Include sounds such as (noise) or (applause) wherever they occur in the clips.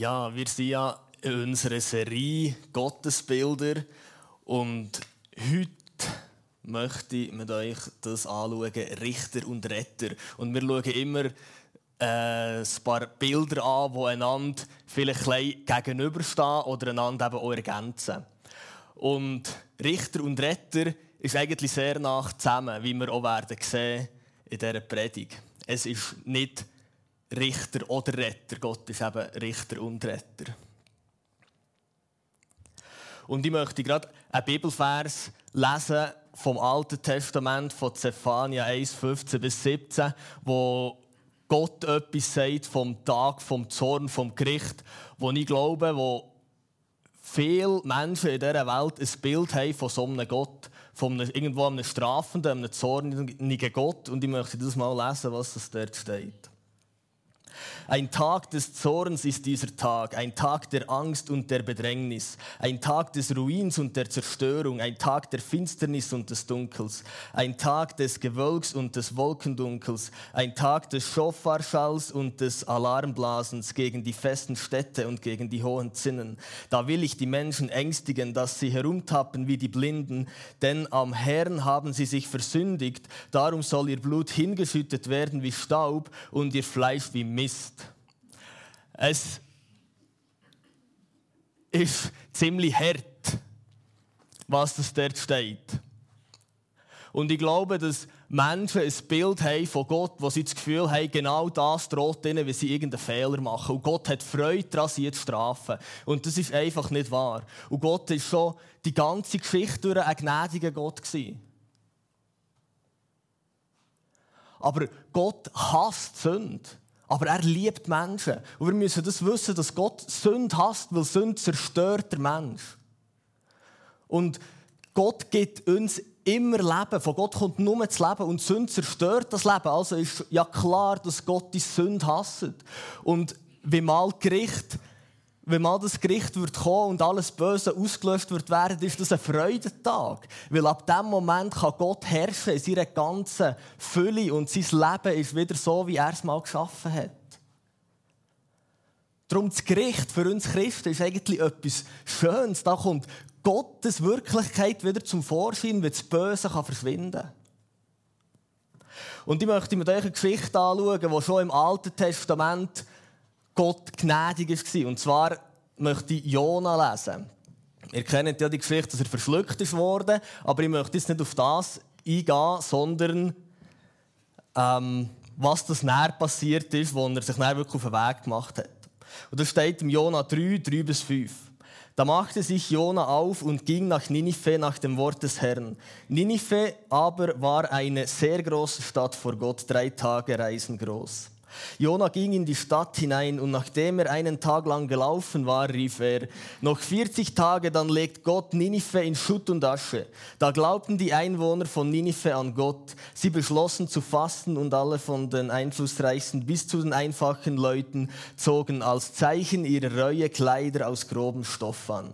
Ja, wir sind ja in unserer Serie Gottesbilder und heute möchte ich mit euch das anschauen, Richter und Retter. Und wir schauen immer äh, ein paar Bilder an, die einander vielleicht gegenüberstehen oder einander eben auch ergänzen. Und Richter und Retter ist eigentlich sehr nach zusammen, wie wir auch werden sehen in dieser Predigt. Es ist nicht Richter oder Retter. Gott ist eben Richter und Retter. Und ich möchte gerade einen Bibelvers lesen vom Alten Testament von Zephania 1, 15 bis 17, wo Gott etwas sagt vom Tag, vom Zorn, vom Gericht, wo ich glaube, wo viele Menschen in dieser Welt ein Bild haben von so einem Gott, von einem, irgendwo einem strafenden, einem zornigen Gott. Und ich möchte das mal lesen, was das dort steht. Ein Tag des Zorns ist dieser Tag, ein Tag der Angst und der Bedrängnis, ein Tag des Ruins und der Zerstörung, ein Tag der Finsternis und des Dunkels, ein Tag des Gewölks und des Wolkendunkels, ein Tag des Schofarschalls und des Alarmblasens gegen die festen Städte und gegen die hohen Zinnen. Da will ich die Menschen ängstigen, dass sie herumtappen wie die Blinden, denn am Herrn haben sie sich versündigt, darum soll ihr Blut hingeschüttet werden wie Staub und ihr Fleisch wie Mist ist. Es ist ziemlich hart, was das dort steht. Und ich glaube, dass Menschen ein Bild haben von Gott, wo sie das Gefühl haben, genau das droht ihnen, wenn sie irgendeinen Fehler machen. Und Gott hat Freude daran, sie zu strafen. Und das ist einfach nicht wahr. Und Gott war schon die ganze Geschichte durch ein gnädiger Gott. Gewesen. Aber Gott hasst Sünde. Aber er liebt Menschen. Und wir müssen das wissen, dass Gott Sünde hasst, weil Sünde zerstört der Mensch. Und Gott gibt uns immer Leben. Von Gott kommt nur das Leben und Sünde zerstört das Leben. Also ist ja klar, dass Gott die Sünde hasst. Und wie mal Gericht wenn mal das Gericht wird kommen und alles Böse ausgelöscht wird werden, ist das ein Freudentag. Weil ab dem Moment kann Gott herrschen in seiner ganzen Fülle und sein Leben ist wieder so, wie er es mal geschaffen hat. Darum das Gericht für uns Christen ist eigentlich etwas Schönes. Da kommt Gottes Wirklichkeit wieder zum Vorschein, wie das Böse kann verschwinden kann. Und ich möchte mit euch eine Geschichte anschauen, die schon im Alten Testament Gott gnädig war. Und zwar möchte ich Jona lesen. Ihr kennt ja die Geschichte, dass er verschluckt ist worden, aber ich möchte jetzt nicht auf das eingehen, sondern ähm, was das näher passiert ist, wo er sich näher wirklich auf den Weg gemacht hat. Und das steht im Jona 3, 3 bis 5. Da machte sich Jona auf und ging nach Ninive nach dem Wort des Herrn. Ninive aber war eine sehr große Stadt vor Gott, drei Tage Reisen groß. Jona ging in die Stadt hinein und nachdem er einen Tag lang gelaufen war, rief er, noch 40 Tage, dann legt Gott Ninive in Schutt und Asche. Da glaubten die Einwohner von Ninive an Gott. Sie beschlossen zu fasten und alle von den Einflussreichsten bis zu den einfachen Leuten zogen als Zeichen ihrer Reue Kleider aus grobem Stoff an.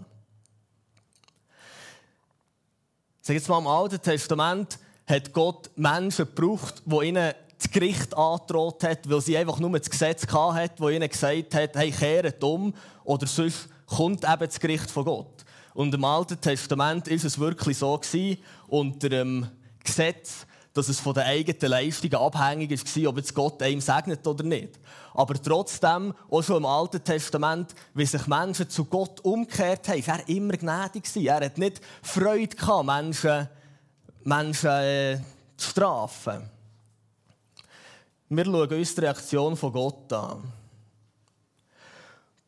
Sag jetzt mal, im Alten Testament hat Gott Menschen gebraucht, die ihnen das Gericht angedroht hat, weil sie einfach nur das Gesetz hatte, das ihnen gesagt hat, hey, kehret um, oder sonst kommt eben das Gericht von Gott. Und im Alten Testament ist es wirklich so gewesen, unter dem Gesetz, dass es von den eigenen Leistungen abhängig war, ob jetzt Gott einem segnet oder nicht. Aber trotzdem, auch schon im Alten Testament, wie sich Menschen zu Gott umgekehrt haben, war er immer gnädig. Er hat nicht Freude gehabt, Menschen, Menschen äh, zu strafen. Wir schauen uns die Reaktion von Gott an.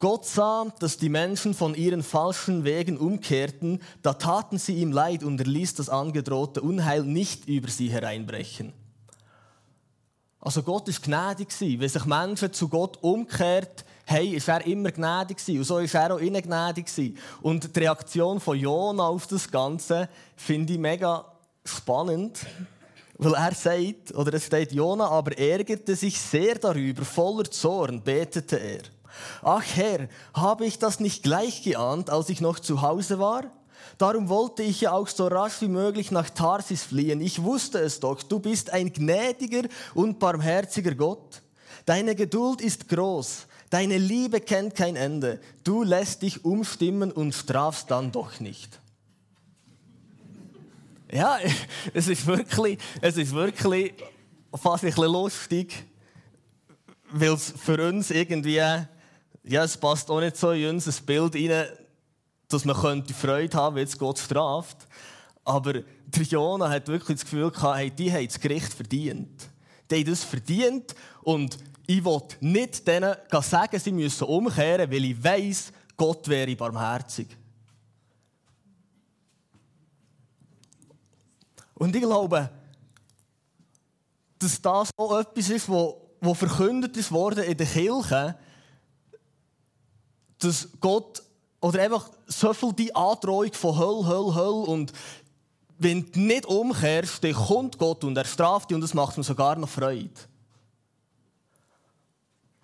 Gott sah, dass die Menschen von ihren falschen Wegen umkehrten, da taten sie ihm leid und er ließ das angedrohte Unheil nicht über sie hereinbrechen. Also Gott ist gnädig. Wenn sich Menschen zu Gott umkehrt, hey, ist er immer gnädig. Und so ist er auch ihnen gnädig. Und die Reaktion von Jona auf das Ganze finde ich mega spannend. Weil er sagt, oder es steht, Jona aber ärgerte sich sehr darüber, voller Zorn betete er. Ach Herr, habe ich das nicht gleich geahnt, als ich noch zu Hause war? Darum wollte ich ja auch so rasch wie möglich nach Tarsis fliehen. Ich wusste es doch, du bist ein gnädiger und barmherziger Gott. Deine Geduld ist groß. Deine Liebe kennt kein Ende. Du lässt dich umstimmen und strafst dann doch nicht. Ja, (laughs) es ist wirklich, es ist wirklich fast ein bisschen lustig, weil es für uns irgendwie, ja, es passt auch nicht so in unser Bild rein, dass man könnte Freude haben, wenn jetzt Gott straft. Aber der Jona hat wirklich das Gefühl gehabt, hey, die haben das Gericht verdient. Die haben das verdient und ich will nicht denen sagen, sie müssen umkehren, weil ich weiss, Gott wäre barmherzig. Und ich glaube, dass das auch etwas ist, wo, wo verkündet ist worden in der Kirche, dass Gott oder einfach so viel die Androhung von Höll, Höll, Höll und wenn du nicht umkehrst, dann kommt Gott und er straft dich und das macht mir sogar noch Freude.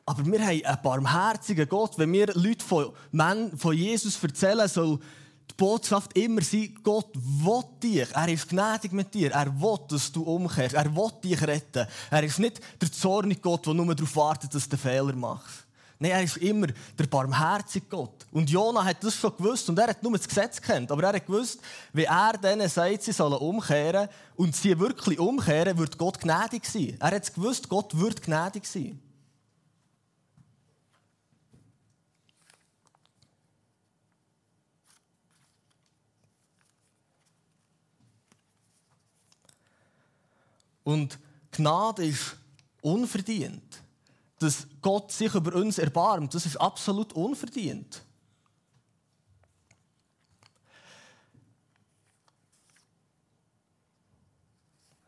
Aber wir haben einen barmherzigen Gott. Wenn wir Leute von, von Jesus erzählen, soll die Botschaft immer sein, Gott will dich. Er ist gnädig mit dir. Er will, dass du umkehrst. Er will dich retten. Er ist nicht der zornige Gott, der nur darauf wartet, dass du Fehler machst. Nein, er ist immer der barmherzige Gott. Und Jona hat das schon gewusst und er hat nur das Gesetz kennt, aber er hat gewusst, wie er denen sagt, sie sollen umkehren und sie wirklich umkehren, wird Gott gnädig sein. Er hat gewusst, Gott wird gnädig sein. Und Gnade ist unverdient. Dass Gott sich über uns erbarmt, das ist absolut unverdient.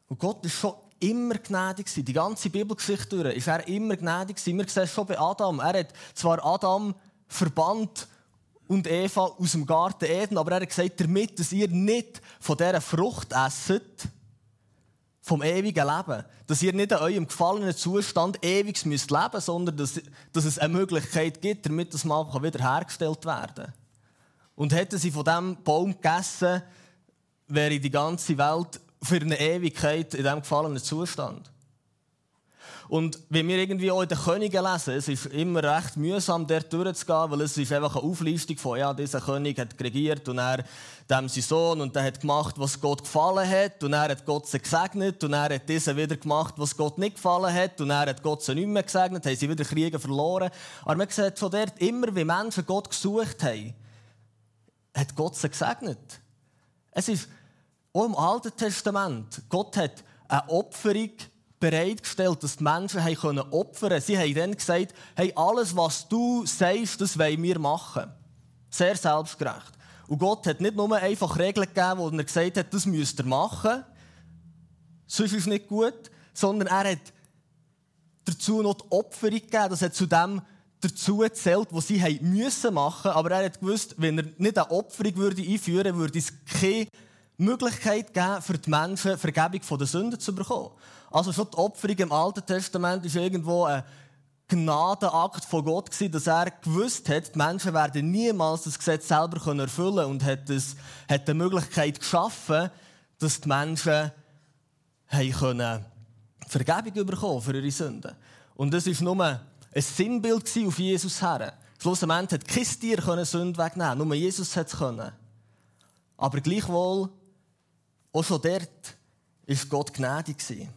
Und Gott ist schon immer gnädig Die ganze Bibelgeschichte durch ist er immer gnädig Wir sehen es schon bei Adam. Er hat zwar Adam verbannt und Eva aus dem Garten Eden, aber er hat gesagt, damit dass ihr nicht von dieser Frucht esset, vom ewigen Leben. Dass ihr nicht in eurem gefallenen Zustand ewig müsst leben sondern dass, dass es eine Möglichkeit gibt, damit das mal wieder hergestellt werden kann. Und hätten sie von diesem Baum gegessen, wäre die ganze Welt für eine Ewigkeit in diesem gefallenen Zustand. Und wenn wir irgendwie auch in den Königen lesen, es ist immer recht mühsam, dort durchzugehen, weil es ist einfach eine Auflistung von, ja, dieser König hat regiert und er dem sein Sohn und der hat gemacht, was Gott gefallen hat und er hat Gott sie gesegnet und er hat diesen wieder gemacht, was Gott nicht gefallen hat und er hat Gott sie nicht mehr gesegnet, haben sie wieder Kriege verloren. Aber man sieht von dort immer, wie Menschen Gott gesucht haben, hat Gott sie gesegnet. Es ist auch im Alten Testament, Gott hat eine Opferung bereitgestellt, dass die Menschen können opfern. Sie haben dann gesagt, hey, alles, was du sagst, das wollen wir machen. Sehr selbstgerecht. Und Gott hat nicht nur einfach Regeln gegeben, wo er gesagt hat, das müsst ihr machen, sonst ist es nicht gut, sondern er hat dazu noch die Opferung gegeben. Das hat zu dem dazu gezählt, was sie haben müssen machen. Aber er hat gewusst, wenn er nicht eine Opferung würde einführen würde, würde es keine Möglichkeit geben, für die Menschen Vergebung von den Sünden zu bekommen. Also schon die Opferung im Alten Testament ist irgendwo ein Gnadenakt von Gott gewesen, dass er gewusst hat, die Menschen werden niemals das Gesetz selber erfüllen können und hat, das, hat die Möglichkeit geschaffen, dass die Menschen können Vergebung bekommen für ihre Sünden. Und das war nur ein Sinnbild auf Jesus her. Schlussendlich hat kein Tier Sünde wegnehmen nur Jesus hat es können. Aber gleichwohl, auch schon dort war Gott gnädig.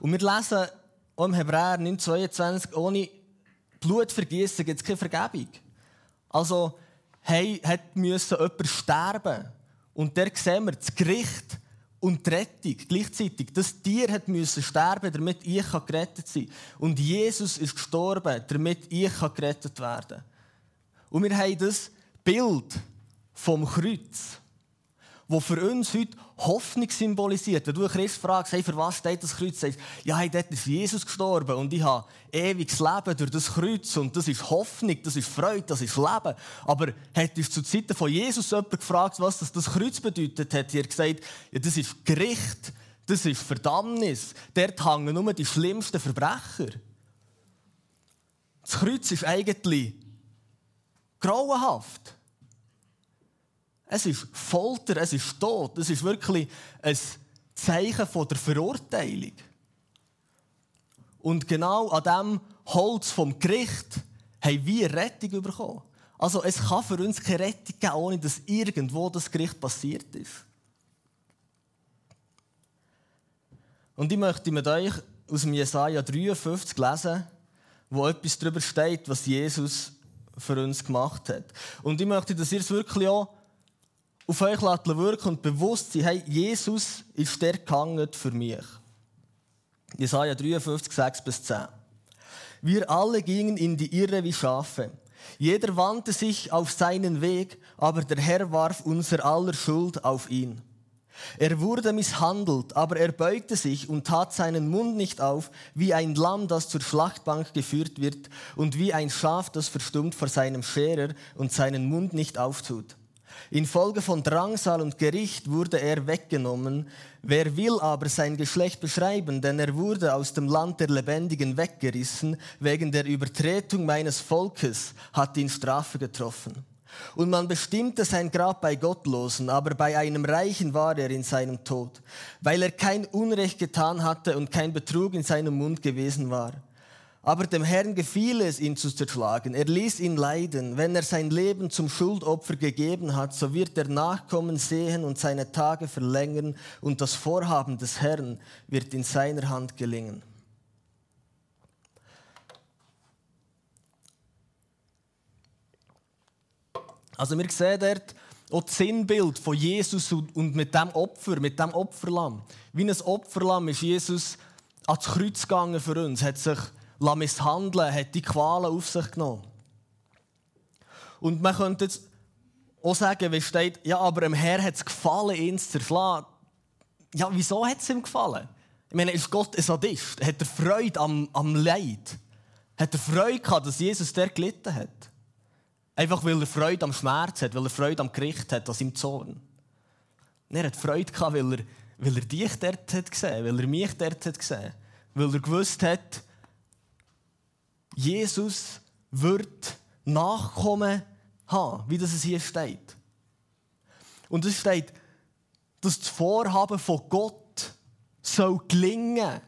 Und wir lesen im Hebräer 9,22, ohne Blutvergießen gibt es keine Vergebung. Also hey, hat müssen jemand sterben. Und der sehen wir das Gericht und die Rettung gleichzeitig. Das Tier hat müssen sterben, damit ich gerettet sein kann. Und Jesus ist gestorben, damit ich gerettet werden kann. Und wir haben das Bild vom Kreuz wo für uns heute Hoffnung symbolisiert. Wenn du einen Christ fragst, hey, für was steht das Kreuz? Sagst, ja, hey, dort ist Jesus gestorben und ich habe ewiges Leben durch das Kreuz und das ist Hoffnung, das ist Freude, das ist Leben. Aber hättest du zu Zeiten von Jesus jemand gefragt, was das, das Kreuz bedeutet, hätte er gesagt, ja, das ist Gericht, das ist Verdammnis. Dort hängen nur die schlimmsten Verbrecher. Das Kreuz ist eigentlich grauenhaft. Es ist Folter, es ist Tod. Es ist wirklich ein Zeichen der Verurteilung. Und genau an dem Holz vom Gericht haben wir Rettung bekommen. Also es kann für uns keine Rettung geben, ohne dass irgendwo das Gericht passiert ist. Und ich möchte mit euch aus dem Jesaja 53 lesen, wo etwas darüber steht, was Jesus für uns gemacht hat. Und ich möchte, dass ihr es wirklich auch auf euch wirken und bewusst sein, hey, Jesus ist der gehangen für mich. Jesaja 53, 6 bis 10. Wir alle gingen in die Irre wie Schafe. Jeder wandte sich auf seinen Weg, aber der Herr warf unser aller Schuld auf ihn. Er wurde misshandelt, aber er beugte sich und tat seinen Mund nicht auf, wie ein Lamm, das zur Schlachtbank geführt wird, und wie ein Schaf, das verstummt vor seinem Scherer und seinen Mund nicht auftut. Infolge von Drangsal und Gericht wurde er weggenommen. Wer will aber sein Geschlecht beschreiben, denn er wurde aus dem Land der Lebendigen weggerissen, wegen der Übertretung meines Volkes hat ihn Strafe getroffen. Und man bestimmte sein Grab bei Gottlosen, aber bei einem Reichen war er in seinem Tod, weil er kein Unrecht getan hatte und kein Betrug in seinem Mund gewesen war. Aber dem Herrn gefiel es, ihn zu zerschlagen. Er ließ ihn leiden. Wenn er sein Leben zum Schuldopfer gegeben hat, so wird er Nachkommen sehen und seine Tage verlängern und das Vorhaben des Herrn wird in seiner Hand gelingen. Also wir sehen dort auch das Sinnbild von Jesus und mit dem Opfer, mit dem Opferlamm. Wie ein Opferlamm ist Jesus ans Kreuz gegangen für uns, hat sich misshandeln, hat die Qualen auf sich genommen. Und man könnte jetzt auch sagen, wie steht, ja, aber dem Herr hat es gefallen, ihn zu zerschlagen. Ja, wieso hat es ihm gefallen? Ich meine, ist Gott ein Sadist? Hat er Freude am, am Leid? Hat er Freude gehabt, dass Jesus der gelitten hat? Einfach weil er Freude am Schmerz hat, weil er Freude am Gericht hat, an seinem Zorn. Er hat Freude gehabt, weil er, weil er dich dort hat gesehen, weil er mich dort hat gesehen, weil er gewusst hat, Jesus wird Nachkommen haben, wie das hier steht. Und es steht, dass das Vorhaben von Gott soll gelingen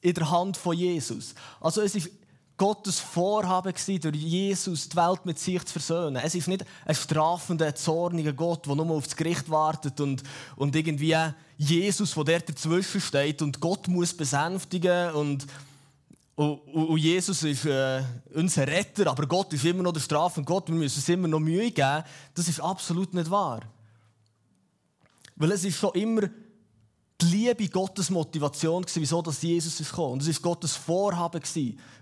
in der Hand von Jesus. Also es ist Gottes Vorhaben gewesen, durch Jesus die Welt mit sich zu versöhnen. Es ist nicht ein strafender, zorniger Gott, der nur auf das Gericht wartet und, und irgendwie Jesus, der der dazwischen steht und Gott muss besänftigen und und, Jesus ist äh, unser Retter, aber Gott ist immer noch der Strafe und Gott, wir müssen es immer noch Mühe geben. Das ist absolut nicht wahr. Weil es ist schon immer die Liebe Gottes Motivation wieso dass Jesus ist gekommen. Und es ist Gottes Vorhaben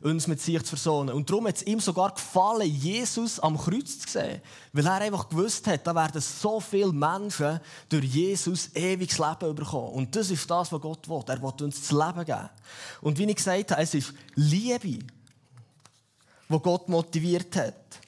uns mit sich zu versohnen. Und darum hat es ihm sogar gefallen, Jesus am Kreuz zu sehen. Weil er einfach gewusst hat, da werden so viele Menschen durch Jesus ewiges Leben bekommen. Und das ist das, was Gott will. Er will uns das Leben geben. Und wie ich gesagt habe, es ist Liebe, die Gott motiviert hat.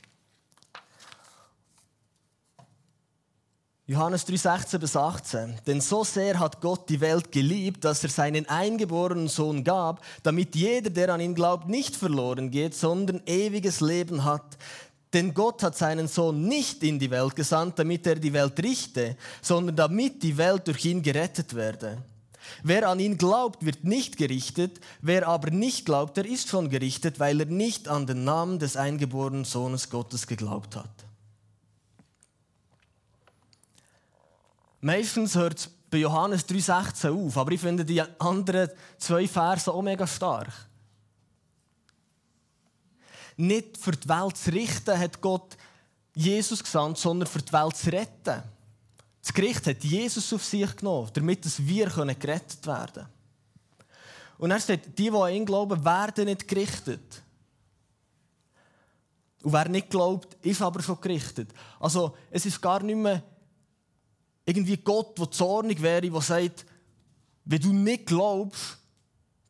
Johannes 3, 16 bis 18. Denn so sehr hat Gott die Welt geliebt, dass er seinen eingeborenen Sohn gab, damit jeder, der an ihn glaubt, nicht verloren geht, sondern ewiges Leben hat. Denn Gott hat seinen Sohn nicht in die Welt gesandt, damit er die Welt richte, sondern damit die Welt durch ihn gerettet werde. Wer an ihn glaubt, wird nicht gerichtet, wer aber nicht glaubt, der ist schon gerichtet, weil er nicht an den Namen des eingeborenen Sohnes Gottes geglaubt hat. Meistens hört es bei Johannes 3,16 auf, aber ich finde die anderen zwei Verse auch mega stark. Nicht für die Welt zu richten hat Gott Jesus gesandt, sondern für die Welt zu retten. Das Gericht hat Jesus auf sich genommen, damit wir gerettet werden können. Und er sagt, die, die an ihn glauben, werden nicht gerichtet. Und wer nicht glaubt, ist aber schon gerichtet. Also es ist gar nicht mehr irgendwie Gott, der zornig wäre, der sagt, wenn du nicht glaubst,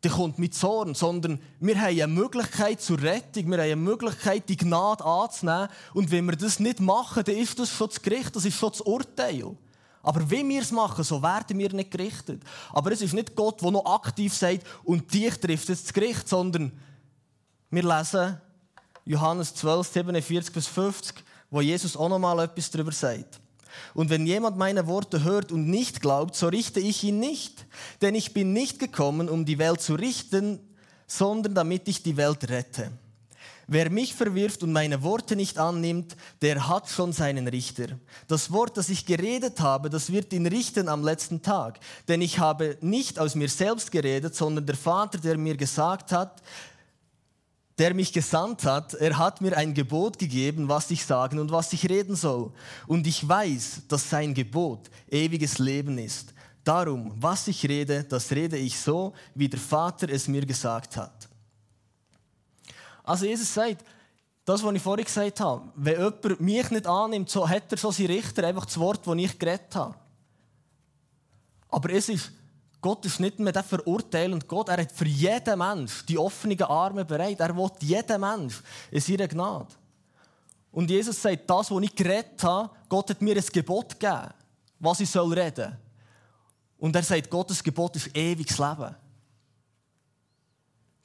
dann kommt mit Zorn, sondern wir haben eine Möglichkeit zur Rettung, wir haben eine Möglichkeit, die Gnade anzunehmen. Und wenn wir das nicht machen, dann ist das schon das Gericht, das ist schon das Urteil. Aber wenn wir es machen, so werden wir nicht gerichtet. Aber es ist nicht Gott, der noch aktiv sagt, und dich trifft jetzt das Gericht, sondern wir lesen Johannes 12, 47 bis 50, wo Jesus auch noch mal etwas darüber sagt. Und wenn jemand meine Worte hört und nicht glaubt, so richte ich ihn nicht. Denn ich bin nicht gekommen, um die Welt zu richten, sondern damit ich die Welt rette. Wer mich verwirft und meine Worte nicht annimmt, der hat schon seinen Richter. Das Wort, das ich geredet habe, das wird ihn richten am letzten Tag. Denn ich habe nicht aus mir selbst geredet, sondern der Vater, der mir gesagt hat, der mich gesandt hat, er hat mir ein Gebot gegeben, was ich sagen und was ich reden soll. Und ich weiß, dass sein Gebot ewiges Leben ist. Darum, was ich rede, das rede ich so, wie der Vater es mir gesagt hat. Also Jesus sagt, das, was ich vorhin gesagt habe, wenn jemand mich nicht annimmt, so hat er schon seinen Richter, einfach das Wort, das ich geredet habe. Aber es ist, Gott ist nicht mehr der verurteilende Gott. Er hat für jeden Mensch die offenen Arme bereit. Er will jeden Mensch in seiner Gnade. Und Jesus sagt, das, was ich geredet habe, Gott hat mir ein Gebot gegeben, was ich soll reden. Und er sagt, Gottes Gebot ist ewiges Leben.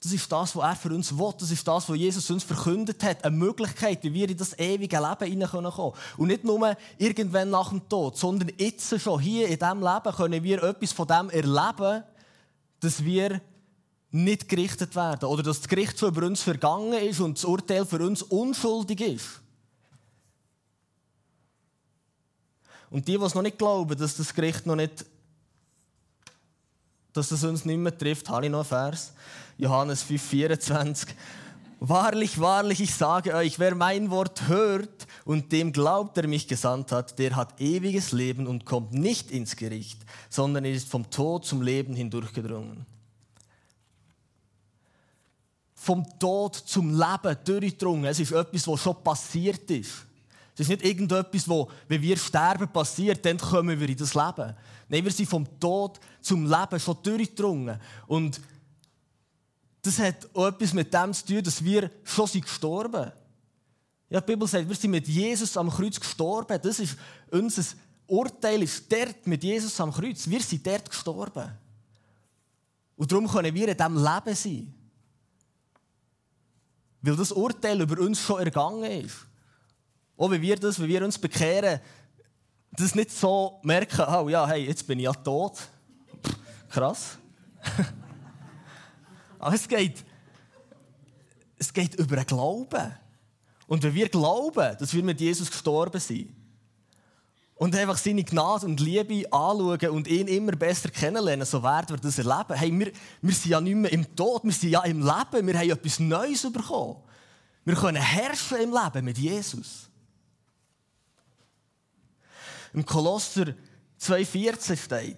Das ist das, was er für uns will. Das ist das, was Jesus uns verkündet hat. Eine Möglichkeit, wie wir in das ewige Leben hineinkommen können. Und nicht nur irgendwann nach dem Tod, sondern jetzt schon hier in diesem Leben können wir etwas von dem erleben, dass wir nicht gerichtet werden. Oder dass das Gericht schon über uns vergangen ist und das Urteil für uns unschuldig ist. Und die, die es noch nicht glauben, dass das Gericht noch nicht dass es uns nicht mehr trifft, habe ich noch einen Vers. Johannes 5,24. Wahrlich, wahrlich, ich sage euch, wer mein Wort hört und dem glaubt, der mich gesandt hat, der hat ewiges Leben und kommt nicht ins Gericht, sondern ist vom Tod zum Leben hindurchgedrungen. Vom Tod zum Leben durchgedrungen. Es ist etwas, was schon passiert ist. Es ist nicht irgendetwas, wo, wenn wir sterben, passiert, dann kommen wir in das Leben. Nein, wir sind vom Tod zum Leben schon durchgedrungen. Und das hat auch etwas mit dem zu tun, dass wir schon sind gestorben Ja, die Bibel sagt, wir sind mit Jesus am Kreuz gestorben. Das ist unser Urteil ist dort mit Jesus am Kreuz. Wir sind dort gestorben. Und darum können wir in diesem Leben sein. Weil das Urteil über uns schon ergangen ist. Auch wenn wir das, wenn wir uns bekehren, das nicht so merken, oh ja, hey, jetzt bin ich ja tot. Pff, krass. (laughs) Aber es geht, es geht über den Glauben. Und wenn wir glauben, dass wir mit Jesus gestorben sind und einfach seine Gnade und Liebe anschauen und ihn immer besser kennenlernen, so werden wir das erleben. Hey, wir, wir sind ja nicht mehr im Tod, wir sind ja im Leben, wir haben etwas Neues bekommen. Wir können herrschen im Leben mit Jesus. Im Kolosser 2,14 steht,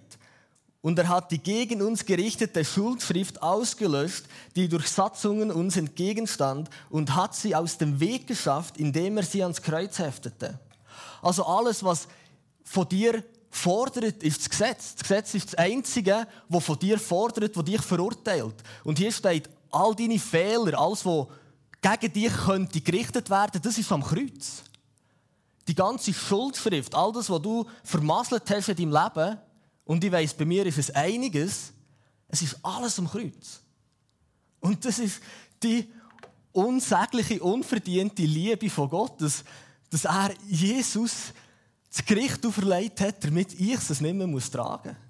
und er hat die gegen uns gerichtete Schuldschrift ausgelöscht, die durch Satzungen uns entgegenstand, und hat sie aus dem Weg geschafft, indem er sie ans Kreuz heftete. Also alles, was von dir fordert, ist das Gesetz. Das Gesetz ist das Einzige, was von dir fordert, was dich verurteilt. Und hier steht, all deine Fehler, alles, was gegen dich könnte gerichtet werden, das ist am Kreuz. Die ganze Schuldschrift, all das, was du vermasselt hast in deinem Leben, und ich weiß, bei mir ist es einiges, es ist alles am Kreuz. Und das ist die unsägliche, unverdiente Liebe von Gott, dass, dass er Jesus das Gericht auferlegt hat, damit ich es nicht mehr muss tragen muss.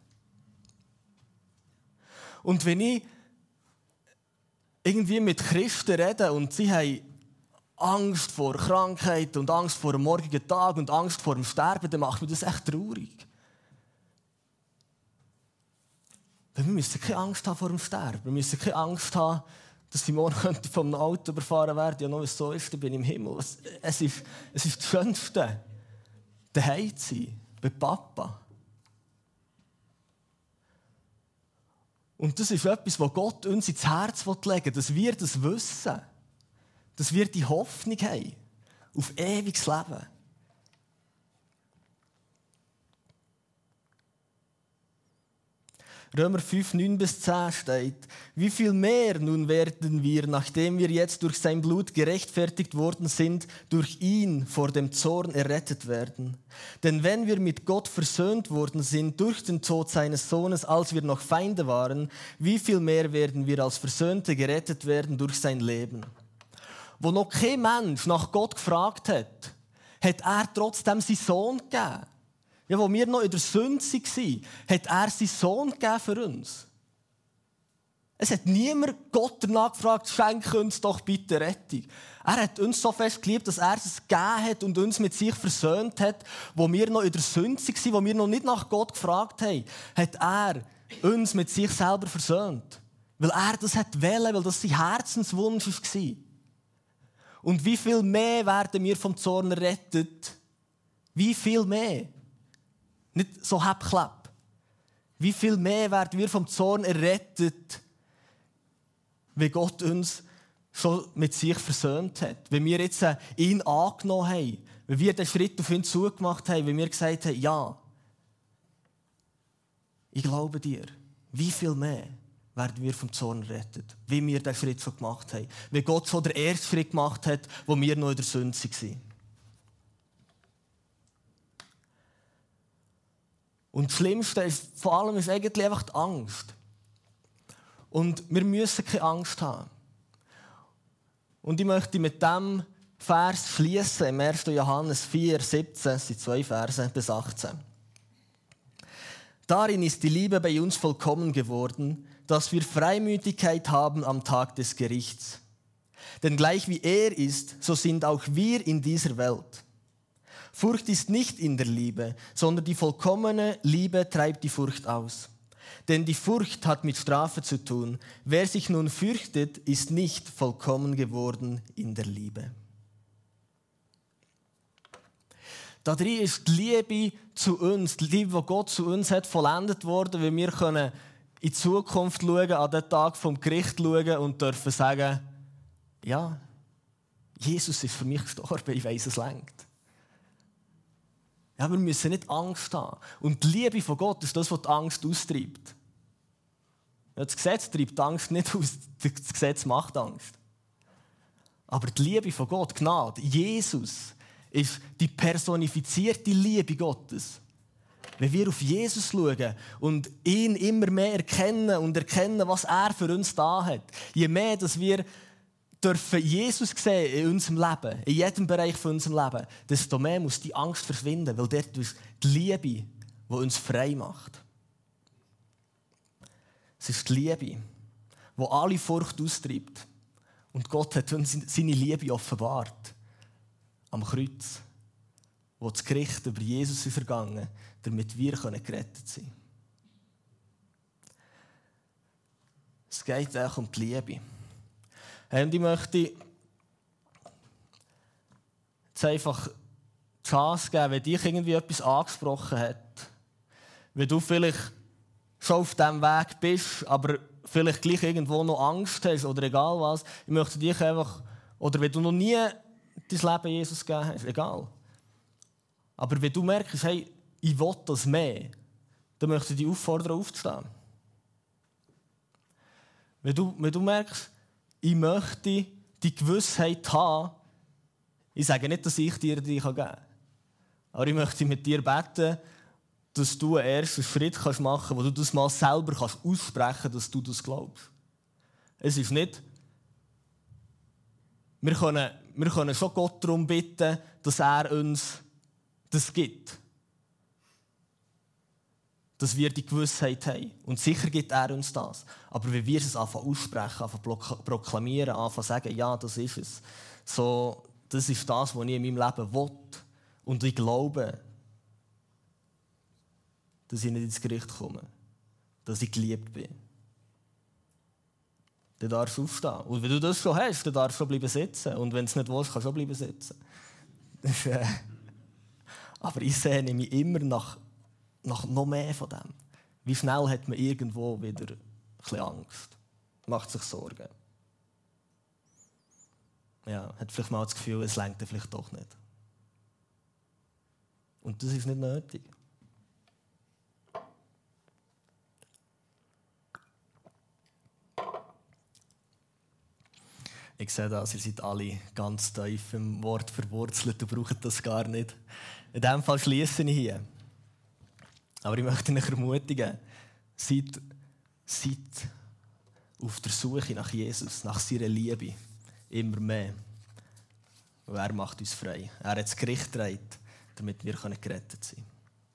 Und wenn ich irgendwie mit Christen rede und sie haben Angst vor Krankheit und Angst vor dem morgigen Tag und Angst vor dem Sterben, dann macht mich das echt traurig. Weil wir müssen keine Angst haben vor dem Sterben. Wir müssen keine Angst haben, dass ich morgen vom Auto überfahren werde. Ja, nur so ist, dann bin ich im Himmel. Es ist, es ist das Schönste, daheim zu sein, bei Papa. Und das ist etwas, was Gott uns ins Herz legen will, dass wir das wissen. Dass wir die Hoffnung haben auf ewiges Leben. Römer 5, 9 bis 10 steht, wie viel mehr nun werden wir, nachdem wir jetzt durch sein Blut gerechtfertigt worden sind, durch ihn vor dem Zorn errettet werden. Denn wenn wir mit Gott versöhnt worden sind durch den Tod seines Sohnes, als wir noch Feinde waren, wie viel mehr werden wir als Versöhnte gerettet werden durch sein Leben. Wo noch kein Mensch nach Gott gefragt hat, hat er trotzdem seinen Sohn gegeben. Ja, wo wir noch in der Sünde waren, hat er seinen Sohn gegeben für uns. Es hat niemand Gott danach gefragt, schenke uns doch bitte Rettung. Er hat uns so fest geliebt, dass er es gegeben hat und uns mit sich versöhnt hat, wo wir noch in der Sünde waren, wo wir noch nicht nach Gott gefragt haben, hat er uns mit sich selber versöhnt. Weil er das hat wollen, weil das sein Herzenswunsch war. Und wie viel mehr werden wir vom Zorn errettet? Wie viel mehr? Nicht so hepp Wie viel mehr werden wir vom Zorn errettet, wie Gott uns schon mit sich versöhnt hat. Wenn wir jetzt äh, ihn angenommen haben, wenn wir den Schritt auf ihn zugemacht haben, wenn wir gesagt haben, ja, ich glaube dir, wie viel mehr werden wir vom Zorn rettet, wie wir den Schritt schon gemacht haben, wie Gott schon den ersten Schritt gemacht hat, wo wir noch in der Sünde waren. Und das Schlimmste ist, vor allem ist eigentlich einfach die Angst. Und wir müssen keine Angst haben. Und ich möchte mit dem Vers schließen, im 1. Johannes 4, 17, das sind zwei Verse bis 18. Darin ist die Liebe bei uns vollkommen geworden, dass wir Freimütigkeit haben am Tag des Gerichts. Denn gleich wie er ist, so sind auch wir in dieser Welt. Furcht ist nicht in der Liebe, sondern die vollkommene Liebe treibt die Furcht aus. Denn die Furcht hat mit Strafe zu tun. Wer sich nun fürchtet, ist nicht vollkommen geworden in der Liebe. Darin ist die Liebe zu uns, die Liebe, die Gott zu uns hat, vollendet worden, weil wir können in die Zukunft schauen, an den Tag vom Gericht schauen und dürfen sagen, ja, Jesus ist für mich gestorben, ich weiß, es längt. Ja, wir müssen nicht Angst haben. Und die Liebe von Gott ist das, was die Angst austreibt. Das Gesetz treibt Angst nicht aus, das Gesetz macht Angst. Aber die Liebe von Gott, Gnade, Jesus, ist die personifizierte Liebe Gottes. Wenn wir auf Jesus schauen und ihn immer mehr erkennen und erkennen, was er für uns da hat, je mehr, dass wir dürfen Jesus sehen in unserem Leben, in jedem Bereich von unserem Leben, desto mehr muss die Angst verschwinden, weil dort ist die Liebe, die uns frei macht. Es ist die Liebe, die alle Furcht austreibt. Und Gott hat uns seine Liebe offenbart. Am Kreuz, wo das Gericht über Jesus ist vergangen, damit wir gerettet sein können. Es geht auch um die Liebe. Und ich möchte jetzt einfach die Chance geben, wenn dich irgendwie etwas angesprochen hat, wenn du vielleicht schon auf diesem Weg bist, aber vielleicht gleich irgendwo noch Angst hast oder egal was, ich möchte dich einfach, oder wenn du noch nie dein Leben Jesus gegeben hast, egal. Aber wenn du merkst, hey, ich will das mehr, dann möchte ich dich auffordern, aufzustehen. Wenn du, wenn du merkst, ich möchte die Gewissheit haben, ich sage nicht, dass ich dir die geben kann, aber ich möchte mit dir beten, dass du einen ersten Schritt machen kannst, wo du das mal selber kannst aussprechen kannst, dass du das glaubst. Es ist nicht, wir können, wir können schon Gott darum bitten, dass er uns das gibt dass wir die Gewissheit haben. Und sicher gibt er uns das. Aber wenn wir es anfangen aussprechen, anfangen proklamieren, anfangen sagen, ja, das ist es. So, das ist das, was ich in meinem Leben will. Und ich glaube, dass ich nicht ins Gericht komme. Dass ich geliebt bin. Dann darfst du aufstehen. Und wenn du das schon hast, dann darfst du schon bleiben sitzen. Und wenn du es nicht willst, kannst du schon bleiben sitzen. Aber ich sehne mich immer nach nach noch mehr von dem. Wie schnell hat man irgendwo wieder ein Angst? Macht sich Sorgen. Ja, hat vielleicht mal das Gefühl, es lenkt vielleicht doch nicht. Und das ist nicht nötig. Ich sehe das, ihr seid alle ganz tief im Wort verwurzelt und braucht das gar nicht. In diesem Fall schließe ich hier. Aber ich möchte euch ermutigen, seid, seid auf der Suche nach Jesus, nach seiner Liebe. Immer mehr. Und er macht uns frei. Er hat das Gericht getragen, damit wir gerettet sein können.